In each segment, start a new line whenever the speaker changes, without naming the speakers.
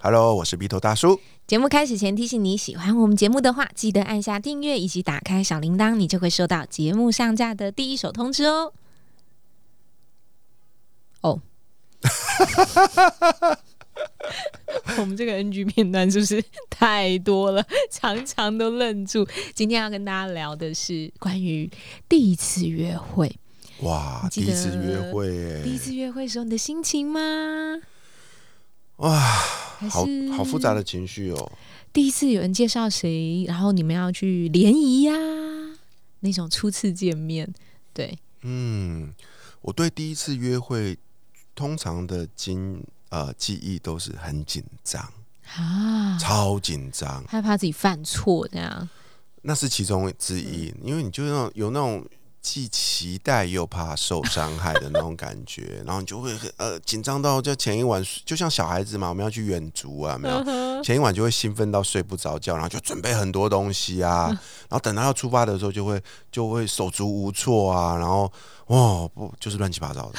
Hello，我是鼻头大叔。
节目开始前提醒你，喜欢我们节目的话，记得按下订阅以及打开小铃铛，你就会收到节目上架的第一手通知哦。哦，我们这个 NG 片段是不是太多了？常常都愣住。今天要跟大家聊的是关于第一次约会。
哇，第一次约会，
第一次约会时候你的心情吗？
哇，好好复杂的情绪哦！
第一次有人介绍谁，然后你们要去联谊呀，那种初次见面，对，
嗯，我对第一次约会通常的经呃记忆都是很紧张啊，超紧张，
害怕自己犯错这样，
那是其中之一，因为你就那种有那种。既期待又怕受伤害的那种感觉，然后你就会呃紧张到就前一晚就像小孩子嘛，我们要去远足啊，没有前一晚就会兴奋到睡不着觉，然后就准备很多东西啊，然后等到要出发的时候就会就会手足无措啊，然后哇不就是乱七八糟的。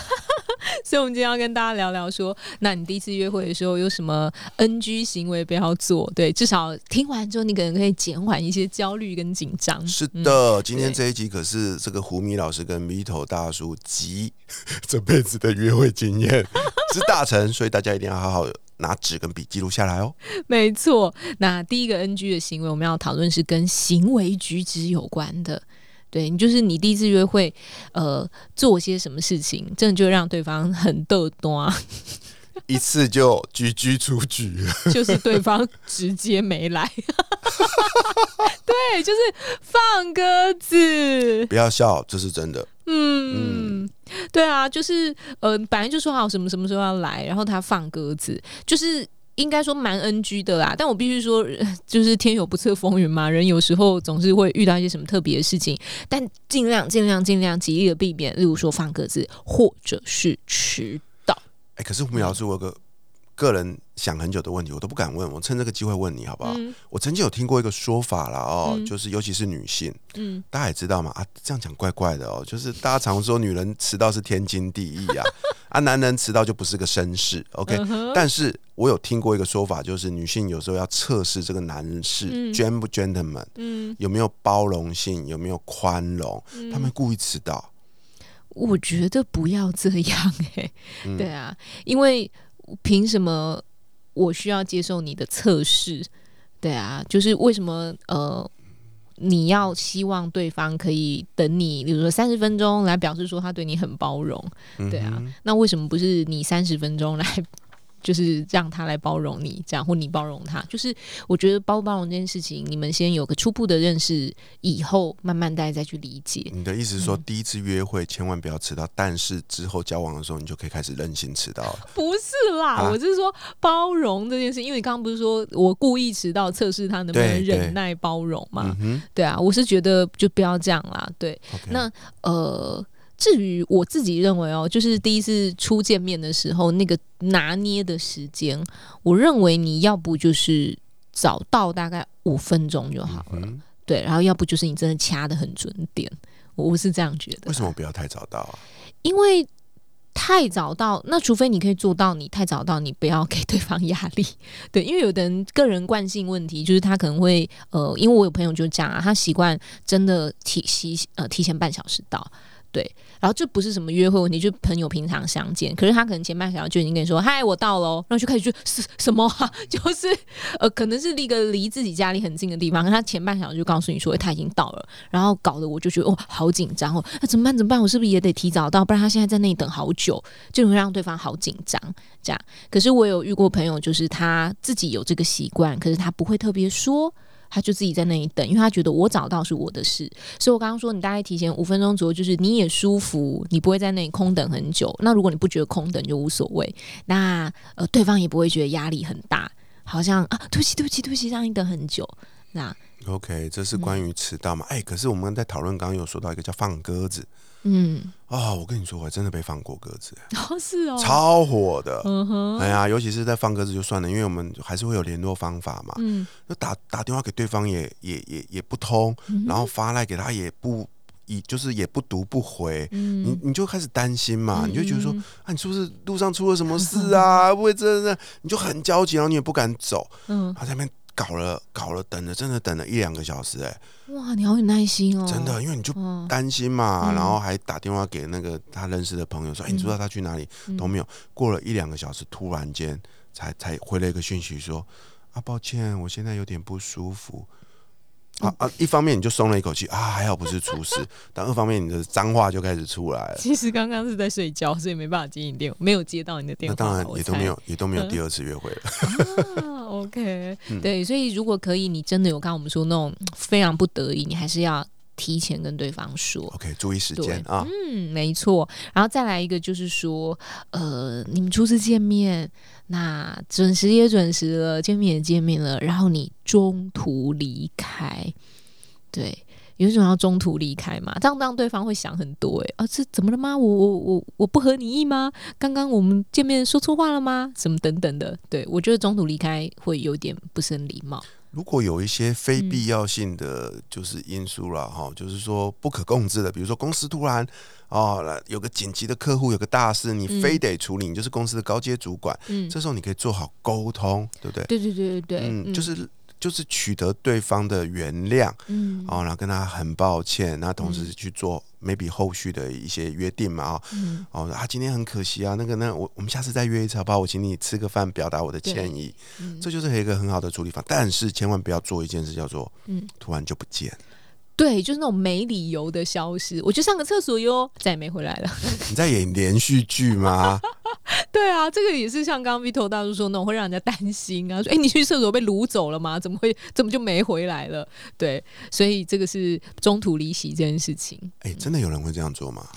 所以，我们今天要跟大家聊聊，说，那你第一次约会的时候有什么 NG 行为不要做？对，至少听完之后，你可能可以减缓一些焦虑跟紧张。
是的，今天这一集可是这个胡米老师跟米头大叔集 这辈子的约会经验之大成，所以大家一定要好好拿纸跟笔记录下来哦。
没错，那第一个 NG 的行为，我们要讨论是跟行为举止有关的。对你就是你第一次约会，呃，做些什么事情，真的就让对方很逗多，
一次就局局出局，
就是对方直接没来，对，就是放鸽子，
不要笑，这是真的，
嗯，对啊，就是呃，本来就说好什么什么时候要来，然后他放鸽子，就是。应该说蛮 NG 的啦，但我必须说，就是天有不测风云嘛，人有时候总是会遇到一些什么特别的事情，但尽量尽量尽量极力的避免，例如说放鸽子或者是迟到。
哎，可是胡明老师，我有个个人想很久的问题，我都不敢问，我趁这个机会问你好不好？我曾经有听过一个说法了哦，就是尤其是女性，嗯，大家也知道嘛啊，这样讲怪怪的哦，就是大家常说女人迟到是天经地义啊。啊，男人迟到就不是个绅士，OK？但是我有听过一个说法，就是女性有时候要测试这个男士 gent 不 gentleman，嗯，有没有包容性，有没有宽容，他们故意迟到。
我觉得不要这样，哎，对啊，因为凭什么我需要接受你的测试？对啊，就是为什么呃？你要希望对方可以等你，比如说三十分钟来表示说他对你很包容，对啊，那为什么不是你三十分钟来？就是让他来包容你，这样或你包容他，就是我觉得包不包容这件事情，你们先有个初步的认识，以后慢慢大家再去理解。
你的意思是说，第一次约会千万不要迟到，但是之后交往的时候，你就可以开始任性迟到了？
不是啦，我是说包容这件事，因为你刚刚不是说我故意迟到测试他能不能忍耐包容嘛？对啊，我是觉得就不要这样啦。对，那呃。至于我自己认为哦，就是第一次初见面的时候那个拿捏的时间，我认为你要不就是早到大概五分钟就好了，对，然后要不就是你真的掐的很准点，我是这样觉得。
为什么不要太早到啊？
因为太早到，那除非你可以做到，你太早到，你不要给对方压力。对，因为有的人个人惯性问题，就是他可能会呃，因为我有朋友就讲啊，他习惯真的提提呃提前半小时到。对，然后这不是什么约会问题，就朋友平常相见，可是他可能前半小时就已经跟你说“嗨，我到了”，然后就开始就什么啊，就是呃，可能是离个离自己家里很近的地方，可他前半小时就告诉你说他已经到了，然后搞得我就觉得哦，好紧张哦，那怎么办？怎么办？我是不是也得提早到？不然他现在在那里等好久，就会让对方好紧张。这样，可是我有遇过朋友，就是他自己有这个习惯，可是他不会特别说。他就自己在那里等，因为他觉得我找到是我的事，所以我刚刚说你大概提前五分钟左右，就是你也舒服，你不会在那里空等很久。那如果你不觉得空等就无所谓，那呃对方也不会觉得压力很大，好像啊对不起对不起对不起让你等很久，那
OK，这是关于迟到嘛？哎，可是我们在讨论，刚刚有说到一个叫放鸽子。嗯，啊，我跟你说，我真的被放过鸽子，
哦，是哦，
超火的。嗯哼，哎呀，尤其是在放鸽子就算了，因为我们还是会有联络方法嘛。嗯，就打打电话给对方也也也也不通，然后发来给他也不。以就是也不读不回，你你就开始担心嘛，你就觉得说啊，你是不是路上出了什么事啊？不会真的，你就很焦急，然后你也不敢走。嗯，他在那边搞了搞了，等了真的等了一两个小时，哎，
哇，你好有耐心哦，
真的，因为你就担心嘛，然后还打电话给那个他认识的朋友说，哎，你知道他去哪里？都没有。过了一两个小时，突然间才才回了一个讯息说啊，抱歉，我现在有点不舒服。啊啊！一方面你就松了一口气啊，还好不是出事；但二方面你的脏话就开始出来了。
其实刚刚是在睡觉，所以没办法接你电话，没有接到你的电话。
那当然也都没有，也都没有第二次约会了。
啊，OK，对，所以如果可以，你真的有刚刚我们说那种非常不得已，你还是要提前跟对方说。
OK，注意时间啊。
嗯，没错。然后再来一个就是说，呃，你们初次见面。那准时也准时了，见面也见面了，然后你中途离开，对，有一种要中途离开嘛？这样让对方会想很多，诶，啊，这怎么了吗？我我我我不合你意吗？刚刚我们见面说错话了吗？什么等等的？对我觉得中途离开会有点不是很礼貌。
如果有一些非必要性的就是因素了哈，就是说不可控制的，比如说公司突然哦有个紧急的客户，有个大事，你非得处理，你就是公司的高阶主管，嗯，这时候你可以做好沟通，对不对？
对对对对对，
嗯，就是。就是取得对方的原谅，嗯，哦，然后跟他很抱歉，那同时去做 maybe 后续的一些约定嘛，哦，哦，啊，今天很可惜啊，那个，那我我们下次再约一次好不好？我请你吃个饭，表达我的歉意，这就是一个很好的处理方，但是千万不要做一件事，叫做，嗯，突然就不见。
对，就是那种没理由的消失。我去上个厕所哟，再也没回来了。
你在演连续剧吗？
对啊，这个也是像刚刚 Vito 大叔说那种会让人家担心啊。说，哎，你去厕所被掳走了吗？怎么会？怎么就没回来了？对，所以这个是中途离席这件事情。
哎，真的有人会这样做吗？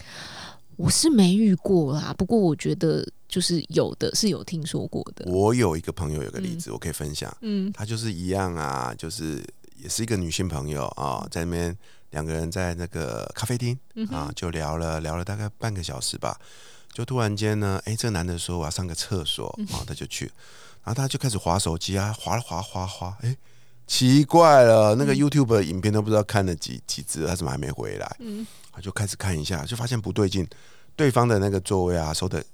我是没遇过啦，不过我觉得就是有的是有听说过的。
我有一个朋友有个例子，我可以分享。嗯，他就是一样啊，就是。也是一个女性朋友啊，在那边两个人在那个咖啡厅啊，就聊了聊了大概半个小时吧，就突然间呢，哎，这个男的说我要上个厕所啊，他就去，然后他就开始划手机啊，划划划划，哎，奇怪了，那个 YouTube 影片都不知道看了几几支，他怎么还没回来？嗯，他就开始看一下，就发现不对劲，对方的那个座位啊，收的。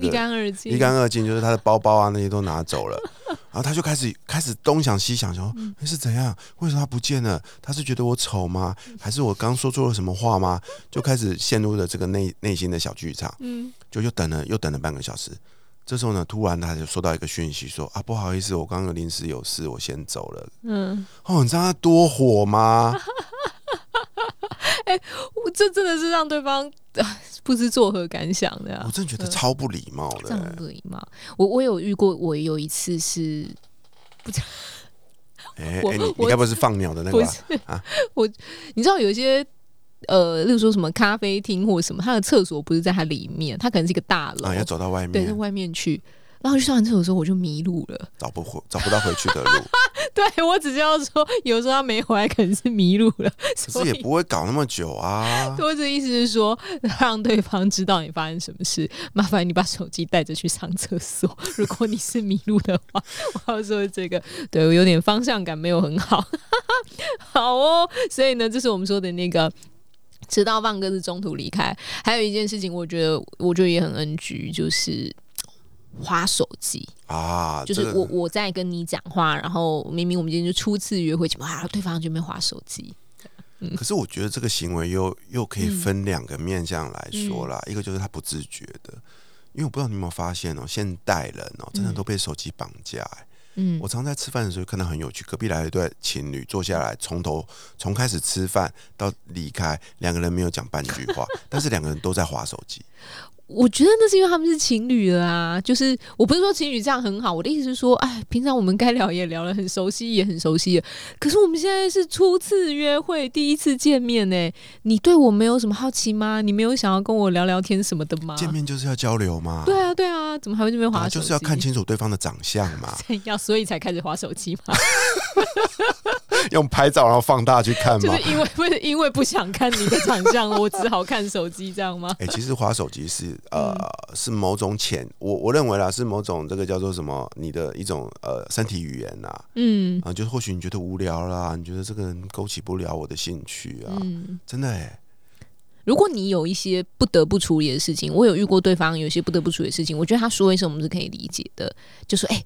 一干二净，
一干二净，就是他的包包啊那些都拿走了，然后他就开始开始东想西想，想说是怎样？为什么他不见了？他是觉得我丑吗？还是我刚说错了什么话吗？就开始陷入了这个内内心的小剧场。嗯，就又等了又等了半个小时，这时候呢，突然他就收到一个讯息，说啊不好意思，我刚刚临时有事，我先走了。嗯，哦，你知道他多火吗？
哎，我这真的是让对方不知作何感想的。
我真觉得超不礼貌的，
不礼貌。我我有遇过，我有一次是不，
哎 哎，你你该不是放鸟的那个
啊？我你知道有一些呃，例如说什么咖啡厅或什么，他的厕所不是在它里面，它可能是一个大楼，
要走到外面，
对，在外面去。然后去上完厕所的时候，我就迷路了，
找不回，找不到回去的路。
对我只是要说，有时候他没回来，可能是迷路了。
可是也不会搞那么久啊。
我的意思是说，让对方知道你发生什么事，麻烦你把手机带着去上厕所。如果你是迷路的话，我要说这个，对我有点方向感没有很好。好哦，所以呢，这是我们说的那个迟到放鸽子，中途离开。还有一件事情，我觉得，我觉得也很 NG，就是。划手机啊，就是我我在跟你讲话，然后明明我们今天就初次约会，怎么啊对方就没划手机？
可是我觉得这个行为又又可以分两个面向来说啦，一个就是他不自觉的，因为我不知道你有没有发现哦，现代人哦真的都被手机绑架。嗯，我常在吃饭的时候看到很有趣，隔壁来了一对情侣坐下来，从头从开始吃饭到离开，两个人没有讲半句话，但是两个人都在划手机。
我觉得那是因为他们是情侣了啊，就是我不是说情侣这样很好，我的意思是说，哎，平常我们该聊也聊了，很熟悉也很熟悉，可是我们现在是初次约会，第一次见面呢，你对我没有什么好奇吗？你没有想要跟我聊聊天什么的吗？
见面就是要交流吗？
对啊，对啊，怎么还会这边划？
就是要看清楚对方的长相嘛，
要所以才开始划手机吗？
用拍照然后放大去看吗？
就是因为 不是因为不想看你的长相，我只好看手机，这样吗？
哎、其实滑手机是呃、是某种潜，我我认为啦是某种这个叫做什么，你的一种呃身体语言呐、啊，
嗯啊
就是或许你觉得无聊啦，你觉得这个人勾起不了我的兴趣啊，
嗯。
真的哎、
如果你有一些不得不处理的事情，我有遇过对方有一些不得不处理的事情，我觉得他说一声我们是可以理解的，就说：“哎、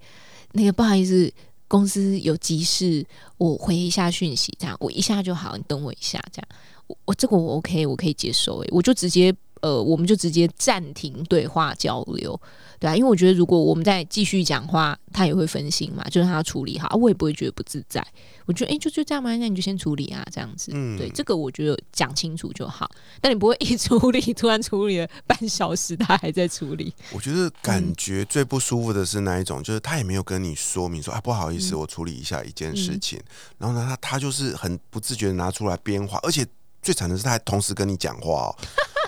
那个不好意思，公司有急事，我回一下讯息，这样我一下就好，你等我一下，这样。我我这个我 OK，我可以接受、诶，我就直接呃，我们就直接暂停对话交流，对啊，因为我觉得如果我们再继续讲话，他也会分心嘛，就让他处理好，啊我也不会觉得不自在。我觉得哎、诶就就这样嘛，那你就先处理啊，这样子。
嗯
对，这个我觉得讲清楚就好。但你不会一处理，突然处理了半小时，他还在处理。
我觉得感觉最不舒服的是哪一种，就是他也没有跟你说明说啊，不好意思，
嗯
我处理一下一件事情，然后呢，他他就是很不自觉的拿出来编话，而且最惨的是他还同时跟你讲话哦，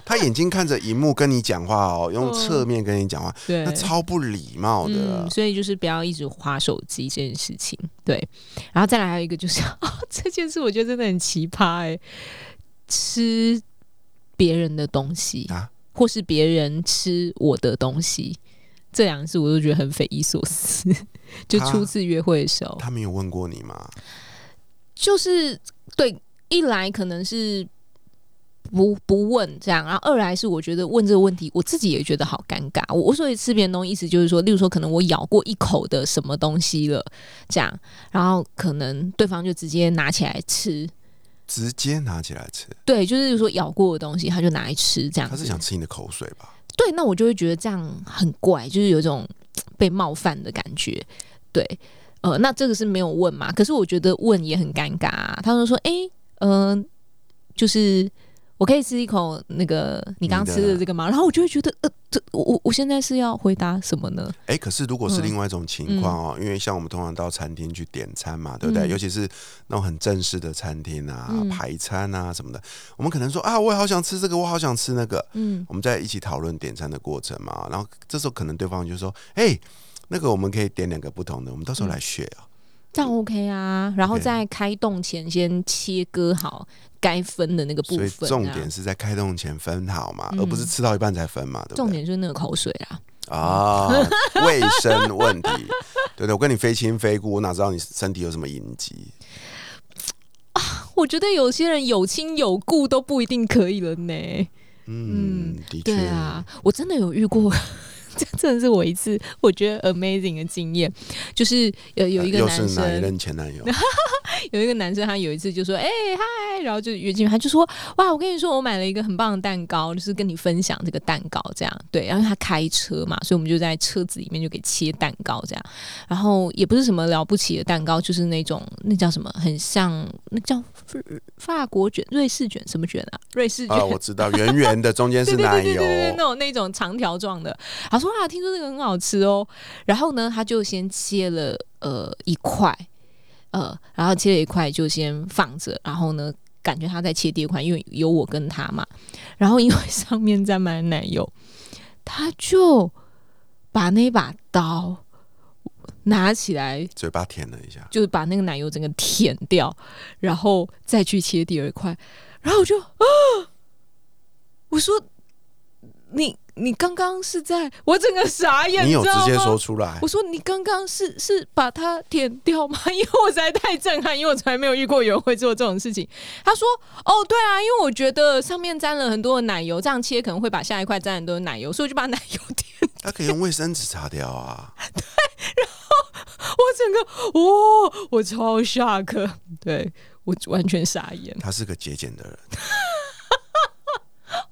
他眼睛看着荧幕跟你讲话哦，用侧面跟你讲话，
对
那超不礼貌的
嗯，。所以就是不要一直划手机这件事情。对，然后再来还有一个就是，哦、这件事我觉得真的很奇葩哎、吃别人的东西
啊
或是别人吃我的东西。这两次我都觉得很匪夷所思，就初次约会的时候，
他没有问过你吗？
就是对，一来可能是不不问这样，然后二来是我觉得问这个问题，我自己也觉得好尴尬。我我所以吃别人东西，意思就是说，例如说，可能我咬过一口的什么东西了，这样，然后可能对方就直接拿起来吃。
直接拿起来吃，
对，就是说咬过的东西，他就拿来吃，这样。
他是想吃你的口水吧？
对，那我就会觉得这样很怪，就是有一种被冒犯的感觉。对，呃，那这个是没有问嘛？可是我觉得问也很尴尬、啊。他就说：“哎、呃，就是我可以吃一口那个你刚刚吃的这个吗？”然后我就会觉得，呃，这我我我现在是要回答什么呢？
哎、可是如果是
嗯
另外一种情况哦，因为像我们通常到餐厅去点餐嘛，对不对？
嗯
尤其是那种很正式的餐厅啊、
嗯
排餐啊什么的，我们可能说啊，我也好想吃这个，我好想吃那个，
嗯
我们在一起讨论点餐的过程嘛。然后这时候可能对方就说，哎、那个我们可以点两个不同的，我们到时候来选啊。
这样 OK 啊。然后在开动前先切割好该分的那个部
所以
分、啊。
重点是在开动前分好嘛，
嗯
而不是吃到一半才分嘛，对不对？
重点就是那个口水啊。
啊，卫生问题，对对，我跟你非亲非故，我哪知道你身体有什么隐疾？
我觉得有些人有亲有故都不一定可以了呢。
嗯，的确，
对啊，我真的有遇过，这真的是我一次我觉得 amazing 的经验，就是有有一个
又
男生，
任前男友？
有一个男生他有一次就说，哎、嗨，然后就约见面，他就说，哇，我跟你说，我买了一个很棒的蛋糕，就是跟你分享这个蛋糕这样，对，然后他开车嘛，所以我们就在车子里面就给切蛋糕这样，然后也不是什么了不起的蛋糕，就是那种那叫什么，很像那叫法法国卷、瑞士卷什么卷啊？瑞士卷。
啊，我知道，圆圆的，中间是 奶油
对对对对，那种那种长条状的。他说啊，听说这个很好吃哦。然后呢，他就先切了呃一块，呃，然后切了一块就先放着，然后呢，感觉他在切第二块，因为有我跟他嘛。然后因为上面沾满了奶油，他就把那把刀拿起来，
嘴巴舔了一下，
就是把那个奶油整个舔掉，然后再去切第二块，然后我就啊，我说你你刚刚是在我整个傻眼，
你有直接说出来
我，说你刚刚是是把它舔掉吗？因为我实在太震撼，因为我从来没有遇过有人会做这种事情。他说：“哦，对啊，因为我觉得上面沾了很多的奶油，这样切可能会把下一块沾很多的奶油，所以我就把奶油舔。
他可以用卫生纸擦掉啊。
对，然后我整个哇、我超 shock，对我完全傻眼。
他是个节俭的人，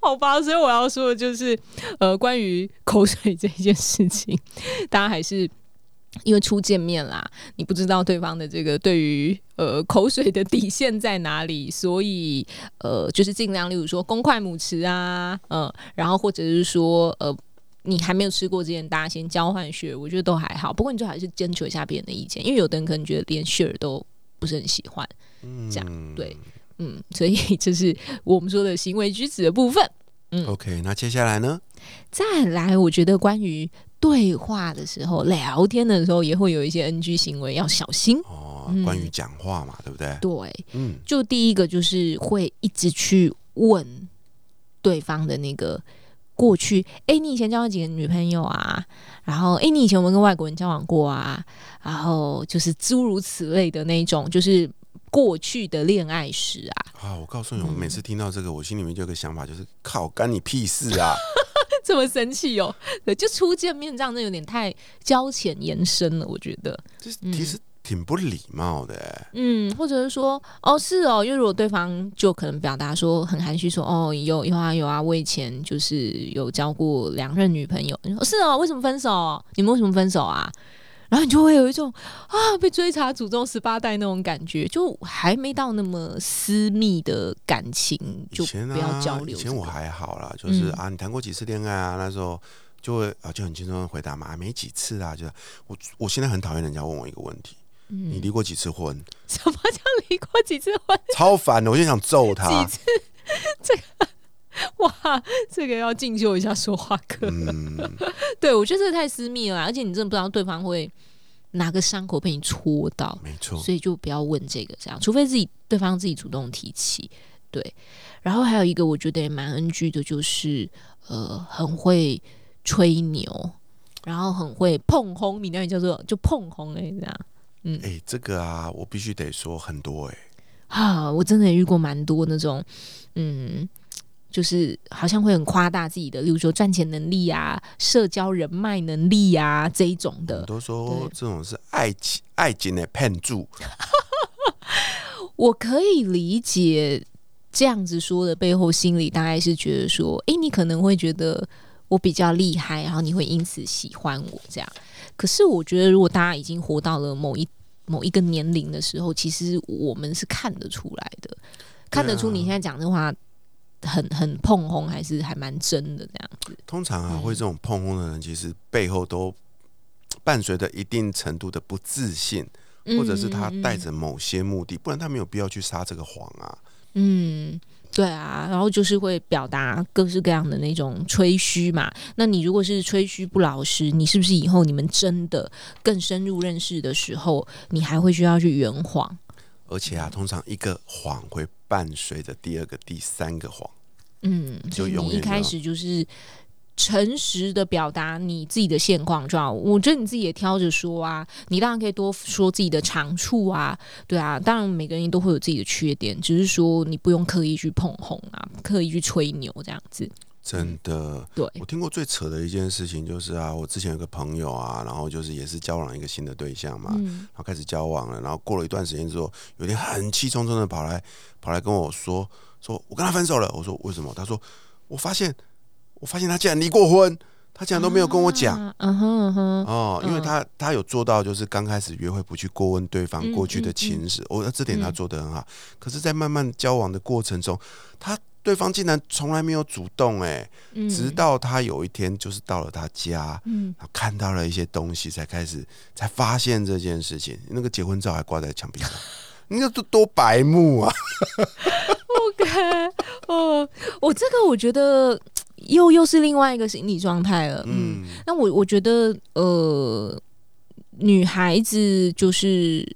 好吧，所以我要说的就是，呃，关于口水这件事情，大家还是因为初见面啦，你不知道对方的这个对于呃口水的底线在哪里，所以呃，就是尽量，例如说公筷母匙啊，嗯、然后或者是说呃。你还没有吃过之前，大家先交换血，我觉得都还好。不过你最好还是征求一下别人的意见，因为有的人可能觉得连血都不是很喜欢，
嗯，
这样对嗯，所以这是我们说的行为举止的部分。
嗯 OK，那接下来呢？
再来，我觉得关于对话的时候、聊天的时候，也会有一些 NG 行为，要小心。
哦，关于讲话嘛，对不对？
对，
嗯，
就第一个就是会一直去问对方的那个过去，哎，你以前交过几个女朋友啊？然后，哎，你以前有没有跟外国人交往过啊？然后就是诸如此类的那种，就是过去的恋爱史啊。
啊，我告诉你，我每次听到这个，我心里面就有个想法，就是靠，干你屁事啊！
这么生气哦？对，就初见面这样，子有点太交浅言深了，我觉得。
这其实挺不礼貌的。
嗯，或者是说，哦，是哦，因为如果对方就可能表达说很含蓄，说，哦，有有啊有啊，我以前就是有交过两任女朋友。你说是哦，为什么分手？你们为什么分手啊？然后你就会有一种啊，被追查祖宗十八代那种感觉，就还没到那么私密的感情，就不要交流。
以前我还好啦，就是啊，你谈过几次恋爱啊？那时候就会啊，就很轻松的回答嘛，没几次啊。就我我现在很讨厌人家问我一个问题，你离过几次婚？
什么叫离过几次婚？
超烦的，我就想揍他。
几次？这个 哇，这个要进修一下说话课。对，我觉得这个太私密了，而且你真的不知道对方会哪个伤口被你戳到，
没错，
所以就不要问这个，这样，除非自己对方自己主动提起。对，然后还有一个我觉得也蛮 NG 的，就是呃，很会吹牛，然后很会碰轰，闽南语叫做就碰轰哎，这样，
嗯，哎，这个啊，我必须得说很多哎，
啊，我真的也遇过蛮多那种，嗯。就是好像会很夸大自己的，例如说赚钱能力啊、社交人脉能力啊这一种的。
都说这种是爱情爱情的骗注。
我可以理解这样子说的背后，心里大概是觉得说，哎，你可能会觉得我比较厉害，然后你会因此喜欢我这样。可是我觉得，如果大家已经活到了某一某一个年龄的时候，其实我们是看得出来的，看得出你现在讲的话。很很碰轰，还是还蛮真的这样子。
通常啊，会这种碰轰的人，其实背后都伴随着一定程度的不自信，或者是他带着某些目的，不然他没有必要去撒这个谎啊。
嗯，对啊，然后就是会表达各式各样的那种吹嘘嘛。那你如果是吹嘘不老实，你是不是以后你们真的更深入认识的时候，你还会需要去圆谎？
而且啊，通常一个谎会伴随着第二个、第三个谎。
嗯，就你一开始就是诚实的表达你自己的现况，就好。我觉得你自己也挑着说啊，你当然可以多说自己的长处啊，对啊。当然每个人都会有自己的缺点，只是说你不用刻意去捧红啊，刻意去吹牛这样子。
真的，
对
我听过最扯的一件事情就是啊，我之前有个朋友啊，然后就是也是交往一个新的对象嘛，然后开始交往了，然后过了一段时间之后，有点很气冲冲的跑来跑来跟我说，说我跟他分手了。我说为什么？他说我发现我发现他竟然离过婚，他竟然都没有跟我讲。嗯哼哼，哦，因为他他有做到就是刚开始约会不去过问对方过去的情史，我这点他做的很好。可是，在慢慢交往的过程中，他。对方竟然从来没有主动哎，直到他有一天就是到了他家，嗯，看到了一些东西，才开始才发现这件事情。那个结婚照还挂在墙壁上，你这多多白目啊
！OK，哦，我这个我觉得又又是另外一个心理状态了。嗯，那我我觉得呃，女孩子就是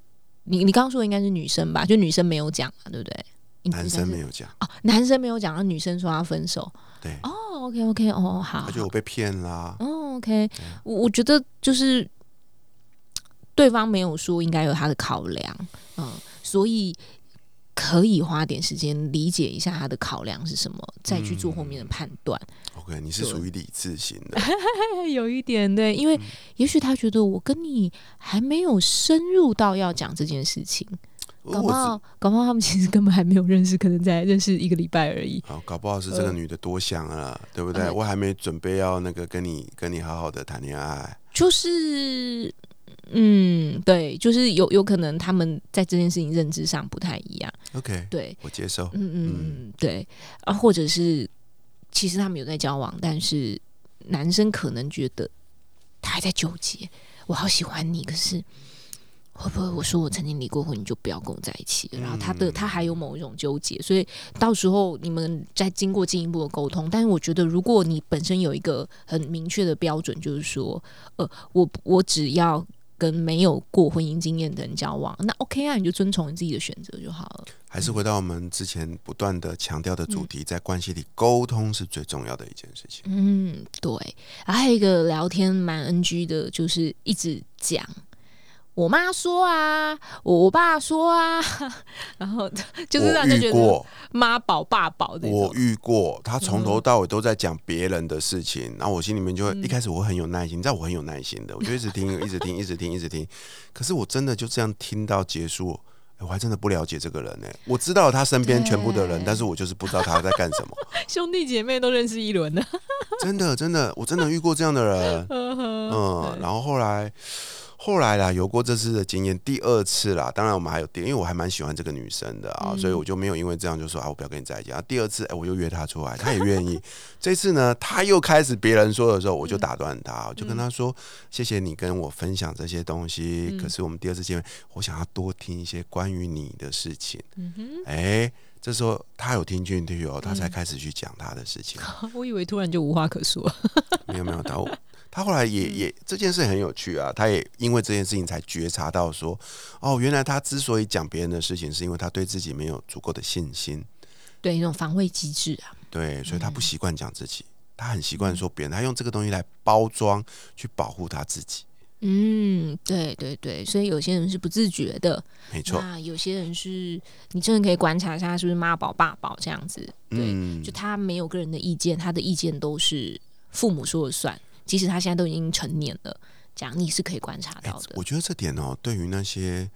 你你刚刚说的应该是女生吧？就女生没有讲嘛，对不对？
男生没有讲
哦，男生没有讲，那女生说要分手。
对
哦，OK OK，哦好，
他觉得我被骗啦。
哦，OK，我我觉得就是对方没有说，应该有他的考量，嗯，所以可以花点时间理解一下他的考量是什么，再去做后面的判断。
OK，你是属于理智型的，
有一点对，因为也许他觉得我跟你还没有深入到要讲这件事情。搞不好，搞不好他们其实根本还没有认识，可能在认识一个礼拜而已。
好，搞不好是这个女的多想了，对不对？我还没准备要那个跟你跟你好好的谈恋爱。
就是，嗯，对，就是有有可能他们在这件事情认知上不太一样。
OK，
对
我接受。
嗯嗯嗯，对啊，或者是其实他们有在交往，但是男生可能觉得他还在纠结，我好喜欢你，可是。会不会我说我曾经离过婚，你就不要跟我在一起？然后他的他还有某一种纠结，所以到时候你们再经过进一步的沟通。但是我觉得，如果你本身有一个很明确的标准，就是说，呃，我我只要跟没有过婚姻经验的人交往，那 OK 啊，你就遵从你自己的选择就好了。
还是回到我们之前不断的强调的主题，在关系里沟通是最重要的一件事情。
嗯，对。还有一个聊天蛮 NG 的，就是一直讲。我妈说啊，我爸说啊，然后 就是让人觉得妈宝爸宝的。
我遇过，他从头到尾都在讲别人的事情，然后我心里面就会一开始我很有耐心，你知道我很有耐心的，我就一直听，一直听，一直听，一直听。可是我真的就这样听到结束，我还真的不了解这个人呢。我知道他身边全部的人，但是我就是不知道他在干什么。
兄弟姐妹都认识一轮呢，
真的真的，我真的遇过这样的人。嗯，然后后来。后来啦，有过这次的经验，第二次啦，当然我们还有第，因为我还蛮喜欢这个女生的啊，所以我就没有因为这样就说啊，我不要跟你在一起。然后第二次，哎，我又约她出来，她也愿意。这次呢，她又开始别人说的时候，我就打断她，我就跟她说：“谢谢你跟我分享这些东西，可是我们第二次见面，我想要多听一些关于你的事情。”嗯哼，哎，这时候她有听进去哦，她才开始去讲她的事情。
我以为突然就无话可说，
没有没有，她。他后来也也这件事很有趣啊，他也因为这件事情才觉察到说，哦，原来他之所以讲别人的事情，是因为他对自己没有足够的信心，
对一种防卫机制啊，
对，所以他不习惯讲自己，他很习惯说别人，他用这个东西来包装去保护他自己。
嗯，对对对，所以有些人是不自觉的，
没错，
那有些人是你真的可以观察一下，他是不是妈宝爸宝这样子，对，就他没有个人的意见，他的意见都是父母说了算。即使他现在都已经成年了，这样你是可以观察到的。
我觉得这点哦，对于那些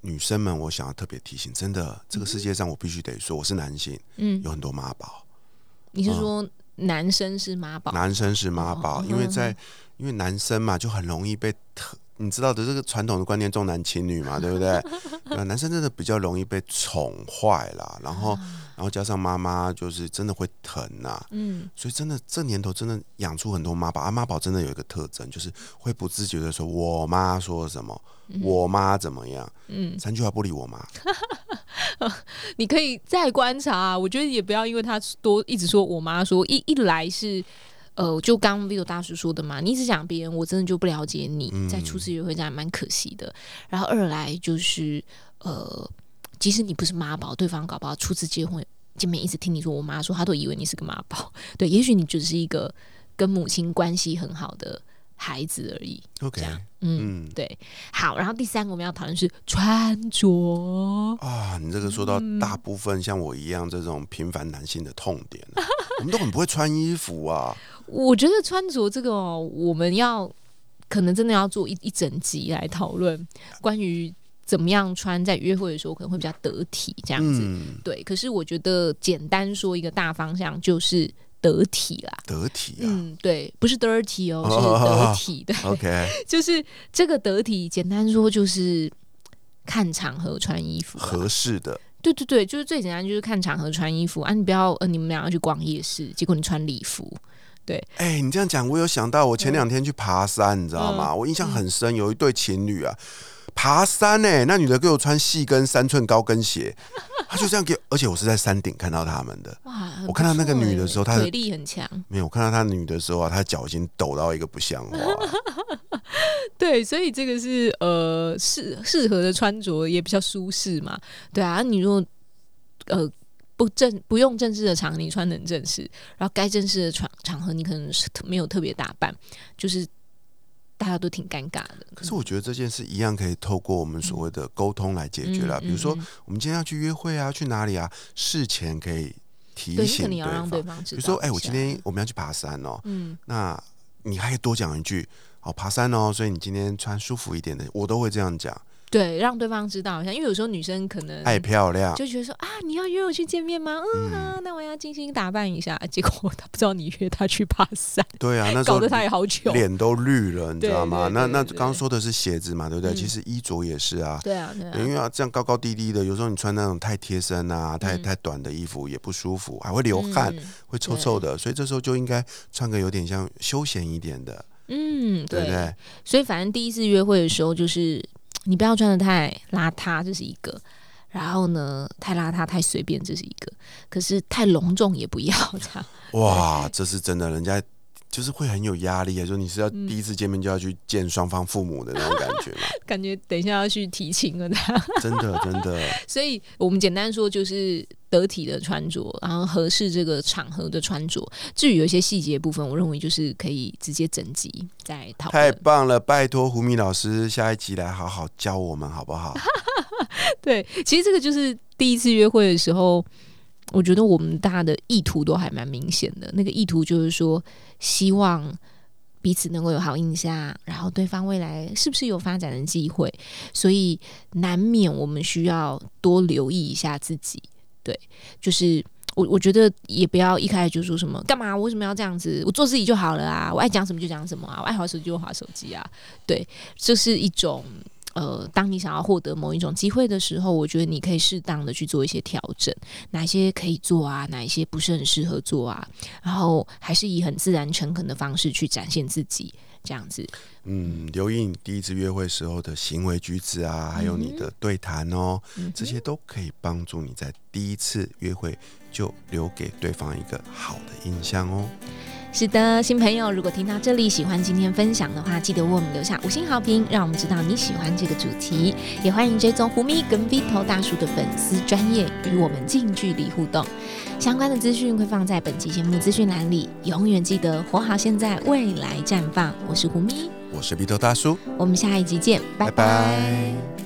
女生们，我想要特别提醒，真的，这个世界上我必须得说，我是男性，嗯，有很多妈宝。
你是说男生是妈宝？
男生是妈宝，因为在因为男生嘛，就很容易被特。你知道的这个传统的观念重男轻女嘛，对不对？男生真的比较容易被宠坏了，然后，然后加上妈妈就是真的会疼呐，嗯，所以真的这年头真的养出很多妈宝啊。妈宝真的有一个特征，就是会不自觉的说我妈说什么，我妈怎么样，嗯，三句话不理我妈。
你可以再观察，我觉得也不要因为他多一直说我妈说一一来是。呃，就刚 v i v o 大叔说的嘛，你一直讲别人，我真的就不了解你，在初次约会这样蛮可惜的。然后二来就是，呃，即使你不是妈宝，对方搞不好初次结婚见面一直听你说我妈说，他都以为你是个妈宝。对，也许你只是一个跟母亲关系很好的。孩子而已
，OK，
嗯，对，好，然后第三个我们要讨论是穿着
啊，你这个说到大部分像我一样这种平凡男性的痛点，我们都很不会穿衣服啊。
我觉得穿着这个哦，我们要可能真的要做一一整集来讨论关于怎么样穿，在约会的时候可能会比较得体这样子。对，可是我觉得简单说一个大方向就是。得体啦，
得体啊，嗯，
对，不是 dirty 哦，是得体的。
OK，
就是这个得体，简单说就是看场合穿衣服
合适的。
对对对，就是最简单，就是看场合穿衣服啊。你不要呃，你们俩要去逛夜市，结果你穿礼服，对。
哎，你这样讲，我有想到，我前两天去爬山，你知道吗？我印象很深，有一对情侣啊。爬山呢，那女的给我穿细跟三寸高跟鞋，她就这样给，而且我是在山顶看到他们的。哇！我看到那个女的时候，她
腿力很强。
没有，我看到她女的时候啊，她脚已经抖到一个不像话。
对，所以这个是呃适适合的穿着，也比较舒适嘛。对啊，你如果呃不正不用正式的场合，你穿很正式；然后该正式的场场合，你可能是没有特别打扮，就是。大家都挺尴尬的，
可是我觉得这件事一样可以透过我们所谓的沟通来解决了。比如说，我们今天要去约会啊，去哪里啊？事前可以提醒
对方。
比如说，哎，我今天我们要去爬山哦，嗯，那你还可以多讲一句哦，爬山哦，所以你今天穿舒服一点的，我都会这样讲。
对，让对方知道一下，因为有时候女生可能
爱漂亮，
就觉得说啊，你要约我去见面吗？嗯啊，那我要精心打扮一下。结果他不知道你约他去爬山，
对啊，那
搞得他也好糗，
脸都绿了，你知道吗？那那刚刚说的是鞋子嘛，对不对？其实衣着也是啊，
对啊，对啊，
因为要这样高高低低的，有时候你穿那种太贴身啊、太太短的衣服也不舒服，还会流汗，会臭臭的。所以这时候就应该穿个有点像休闲一点的，嗯，对不对？
所以反正第一次约会的时候就是。你不要穿的太邋遢，这是一个。然后呢，太邋遢、太随便，这是一个。可是太隆重也不要 这样。
哇，这是真的，人家。就是会很有压力啊！说你是要第一次见面就要去见双方父母的那种感觉嘛？
感觉等一下要去提亲了，
真的真的。
所以我们简单说，就是得体的穿着，然后合适这个场合的穿着。至于有一些细节部分，我认为就是可以直接整集再讨论。
太棒了！拜托胡米老师下一集来好好教我们好不好？
对，其实这个就是第一次约会的时候。我觉得我们大家的意图都还蛮明显的，那个意图就是说，希望彼此能够有好印象，然后对方未来是不是有发展的机会，所以难免我们需要多留意一下自己。对，就是我我觉得也不要一开始就说什么干嘛，我为什么要这样子？我做自己就好了啊，我爱讲什么就讲什么啊，我爱划手机就划手机啊。对，这是一种。呃，当你想要获得某一种机会的时候，我觉得你可以适当的去做一些调整，哪些可以做啊，哪一些不是很适合做啊，然后还是以很自然、诚恳的方式去展现自己，这样子。
嗯，留意你第一次约会时候的行为举止啊，还有你的对谈哦，这些都可以帮助你在第一次约会就留给对方一个好的印象哦。
是的，新朋友，如果听到这里喜欢今天分享的话，记得为我们留下五星好评，让我们知道你喜欢这个主题。也欢迎追踪胡咪跟 Vito 大叔的粉丝专业，与我们近距离互动。相关的资讯会放在本期节目资讯栏里。永远记得活好现在，未来绽放。我是胡咪，
我是 Vito 大叔，
我们下一集见，拜拜。